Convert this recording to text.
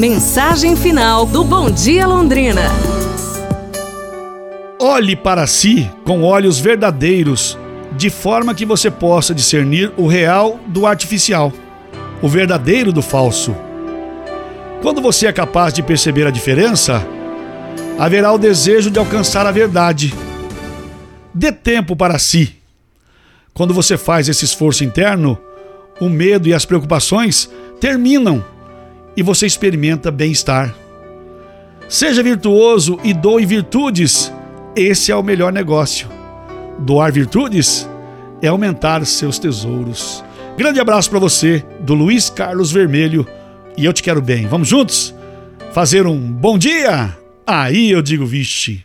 Mensagem final do Bom Dia Londrina. Olhe para si com olhos verdadeiros, de forma que você possa discernir o real do artificial, o verdadeiro do falso. Quando você é capaz de perceber a diferença, haverá o desejo de alcançar a verdade. Dê tempo para si. Quando você faz esse esforço interno, o medo e as preocupações terminam e você experimenta bem-estar. Seja virtuoso e doe virtudes, esse é o melhor negócio. Doar virtudes é aumentar seus tesouros. Grande abraço para você, do Luiz Carlos Vermelho, e eu te quero bem. Vamos juntos? Fazer um bom dia? Aí eu digo, vixe.